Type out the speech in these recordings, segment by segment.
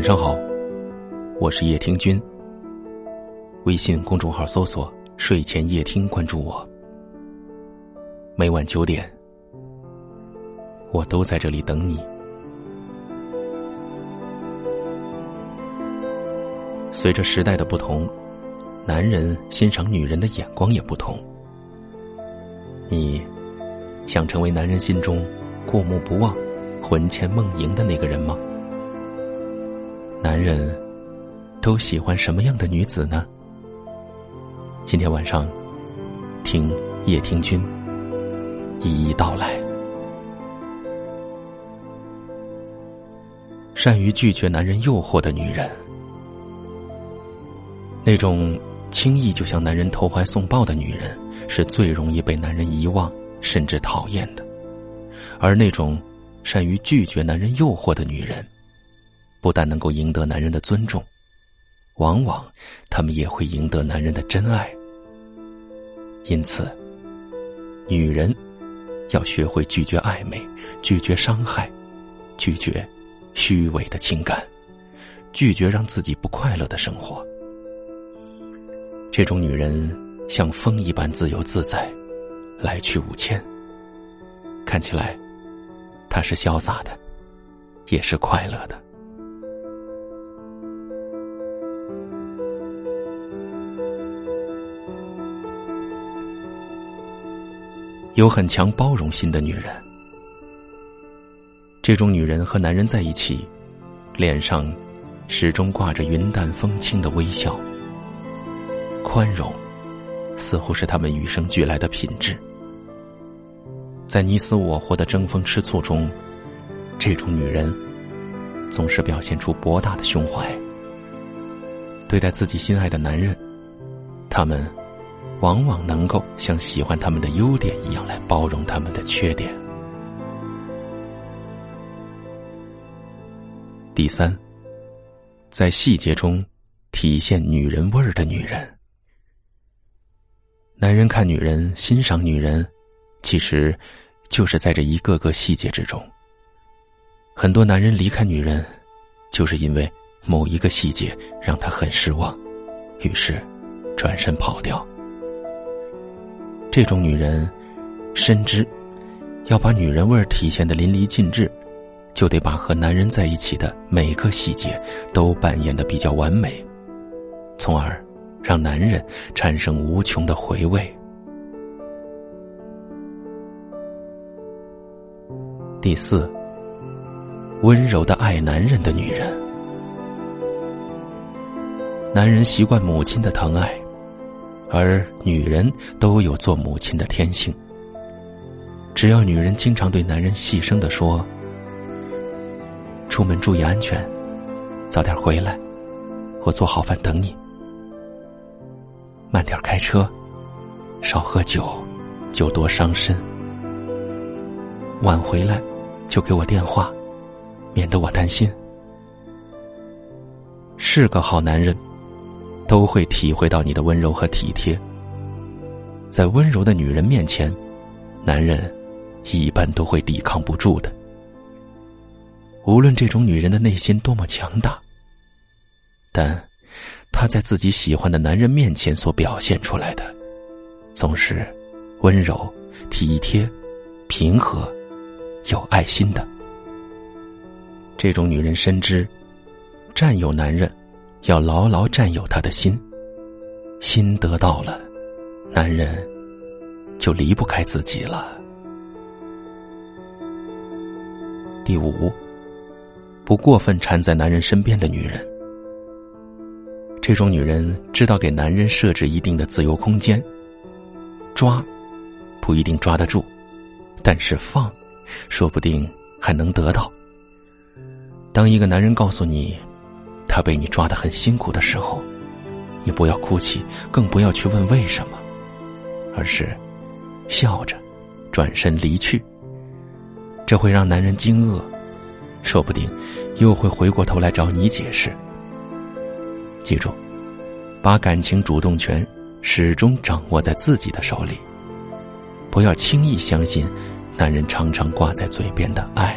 晚上好，我是叶听君。微信公众号搜索“睡前夜听”，关注我。每晚九点，我都在这里等你。随着时代的不同，男人欣赏女人的眼光也不同。你想成为男人心中过目不忘、魂牵梦萦的那个人吗？男人都喜欢什么样的女子呢？今天晚上，听叶听君一一道来。善于拒绝男人诱惑的女人，那种轻易就向男人投怀送抱的女人，是最容易被男人遗忘甚至讨厌的；而那种善于拒绝男人诱惑的女人，不但能够赢得男人的尊重，往往他们也会赢得男人的真爱。因此，女人要学会拒绝暧昧，拒绝伤害，拒绝虚伪的情感，拒绝让自己不快乐的生活。这种女人像风一般自由自在，来去无牵。看起来，她是潇洒的，也是快乐的。有很强包容心的女人，这种女人和男人在一起，脸上始终挂着云淡风轻的微笑。宽容，似乎是他们与生俱来的品质。在你死我活的争风吃醋中，这种女人总是表现出博大的胸怀。对待自己心爱的男人，他们。往往能够像喜欢他们的优点一样来包容他们的缺点。第三，在细节中体现女人味儿的女人，男人看女人、欣赏女人，其实就是在这一个个细节之中。很多男人离开女人，就是因为某一个细节让他很失望，于是转身跑掉。这种女人深知，要把女人味体现的淋漓尽致，就得把和男人在一起的每个细节都扮演的比较完美，从而让男人产生无穷的回味。第四，温柔的爱男人的女人，男人习惯母亲的疼爱。而女人都有做母亲的天性。只要女人经常对男人细声的说：“出门注意安全，早点回来，我做好饭等你。慢点开车，少喝酒，酒多伤身。晚回来就给我电话，免得我担心。”是个好男人。都会体会到你的温柔和体贴。在温柔的女人面前，男人一般都会抵抗不住的。无论这种女人的内心多么强大，但她在自己喜欢的男人面前所表现出来的，总是温柔、体贴、平和、有爱心的。这种女人深知，占有男人。要牢牢占有他的心，心得到了，男人就离不开自己了。第五，不过分缠在男人身边的女人，这种女人知道给男人设置一定的自由空间，抓不一定抓得住，但是放，说不定还能得到。当一个男人告诉你。他被你抓得很辛苦的时候，你不要哭泣，更不要去问为什么，而是笑着转身离去。这会让男人惊愕，说不定又会回过头来找你解释。记住，把感情主动权始终掌握在自己的手里，不要轻易相信男人常常挂在嘴边的爱。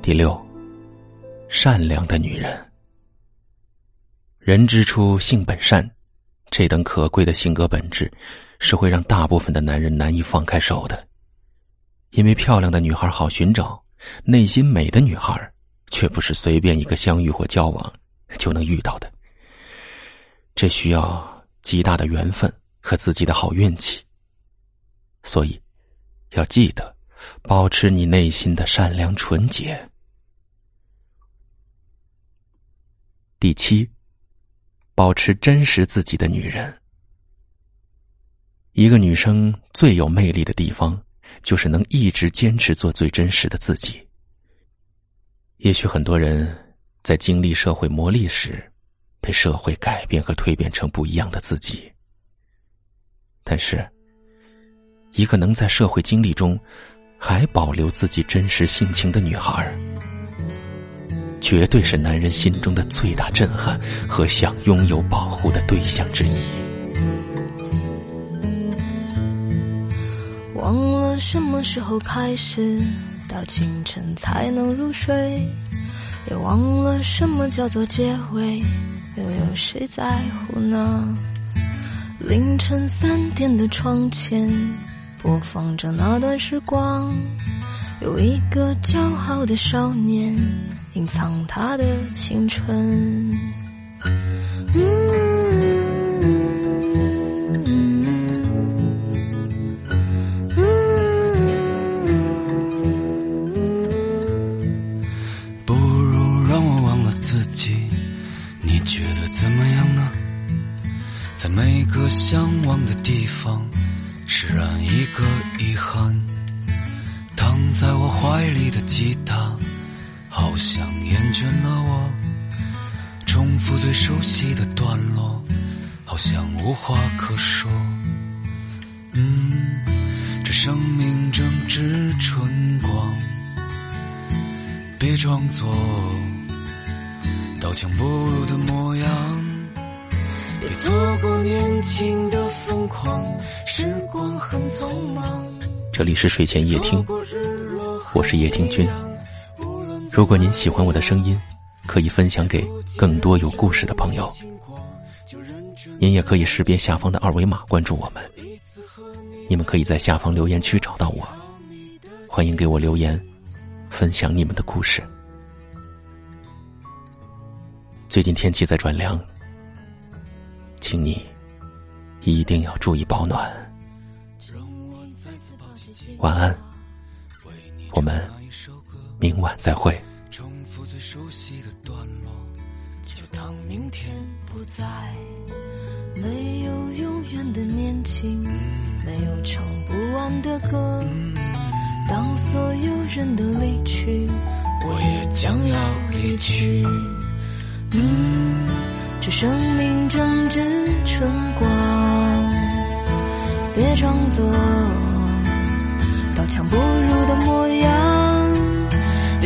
第六。善良的女人。人之初，性本善，这等可贵的性格本质，是会让大部分的男人难以放开手的。因为漂亮的女孩好寻找，内心美的女孩，却不是随便一个相遇或交往就能遇到的。这需要极大的缘分和自己的好运气。所以，要记得保持你内心的善良纯洁。第七，保持真实自己的女人。一个女生最有魅力的地方，就是能一直坚持做最真实的自己。也许很多人在经历社会磨砺时，被社会改变和蜕变成不一样的自己，但是。一个能在社会经历中，还保留自己真实性情的女孩，绝对是男人心中的最大震撼和想拥有保护的对象之一。忘了什么时候开始，到清晨才能入睡，也忘了什么叫做结尾，又有谁在乎呢？凌晨三点的窗前。播放着那段时光，有一个骄傲的少年，隐藏他的青春。不如让我忘了自己，你觉得怎么样呢？在每个向往的地方。释然一个遗憾，躺在我怀里的吉他，好像厌倦了我。重复最熟悉的段落，好像无话可说。嗯，这生命正值春光，别装作刀枪不入的模样。别错过年轻的疯狂，时光很匆忙。这里是睡前夜听，我是夜听君。如果您喜欢我的声音，可以分享给更多有故事的朋友。您也可以识别下方的二维码关注我们。你们可以在下方留言区找到我，欢迎给我留言，分享你们的故事。最近天气在转凉。请你一定要注意保暖。晚安，我们明晚再会。重复最熟悉的段落，就当明天不在。没有永远的年轻，没有唱不完的歌。当所有人都离去，我也将要离去。嗯。这生命正值春光，别装作刀枪不入的模样，